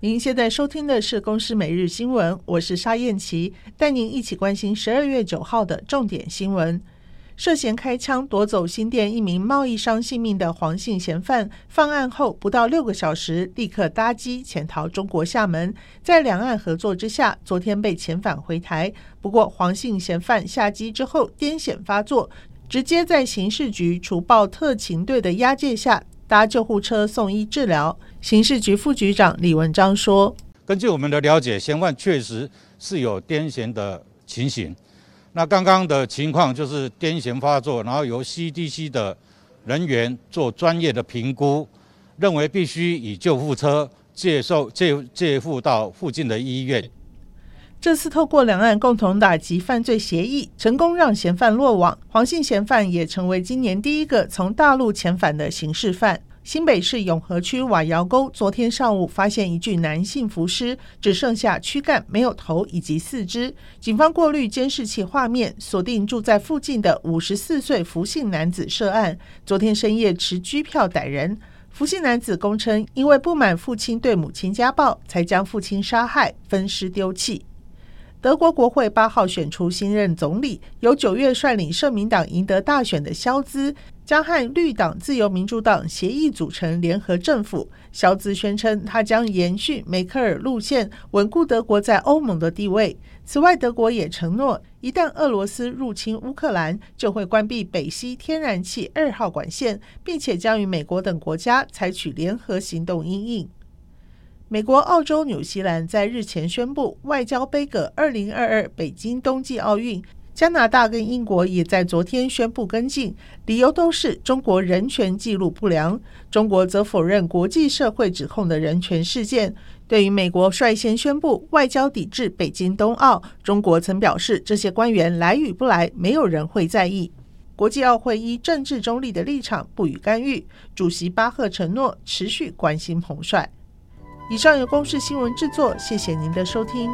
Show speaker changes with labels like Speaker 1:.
Speaker 1: 您现在收听的是《公司每日新闻》，我是沙燕琪，带您一起关心十二月九号的重点新闻。涉嫌开枪夺走新店一名贸易商性命的黄姓嫌犯，犯案后不到六个小时，立刻搭机潜逃中国厦门。在两岸合作之下，昨天被遣返回台。不过，黄姓嫌犯下机之后癫痫发作，直接在刑事局除暴特勤队的押解下搭救护车送医治疗。刑事局副局长李文章说：“
Speaker 2: 根据我们的了解，嫌犯确实是有癫痫的情形。”那刚刚的情况就是癫痫发作，然后由 CDC 的人员做专业的评估，认为必须以救护车接受接接付到附近的医院。
Speaker 1: 这次透过两岸共同打击犯罪协议，成功让嫌犯落网，黄姓嫌犯也成为今年第一个从大陆遣返的刑事犯。新北市永和区瓦窑沟昨天上午发现一具男性浮尸，只剩下躯干，没有头以及四肢。警方过滤监视器画面，锁定住在附近的五十四岁福姓男子涉案。昨天深夜持拘票逮人。福姓男子供称，因为不满父亲对母亲家暴，才将父亲杀害，分尸丢弃。德国国会八号选出新任总理，由九月率领社民党赢得大选的肖兹。将和绿党、自由民主党协议组成联合政府。肖兹宣称，他将延续梅克尔路线，稳固德国在欧盟的地位。此外，德国也承诺，一旦俄罗斯入侵乌克兰，就会关闭北溪天然气二号管线，并且将与美国等国家采取联合行动因应。美国、澳洲、纽西兰在日前宣布外交杯葛二零二二北京冬季奥运。加拿大跟英国也在昨天宣布跟进，理由都是中国人权记录不良。中国则否认国际社会指控的人权事件。对于美国率先宣布外交抵制北京冬奥，中国曾表示这些官员来与不来，没有人会在意。国际奥会依政治中立的立场不予干预。主席巴赫承诺持续关心彭帅。以上由公式新闻制作，谢谢您的收听。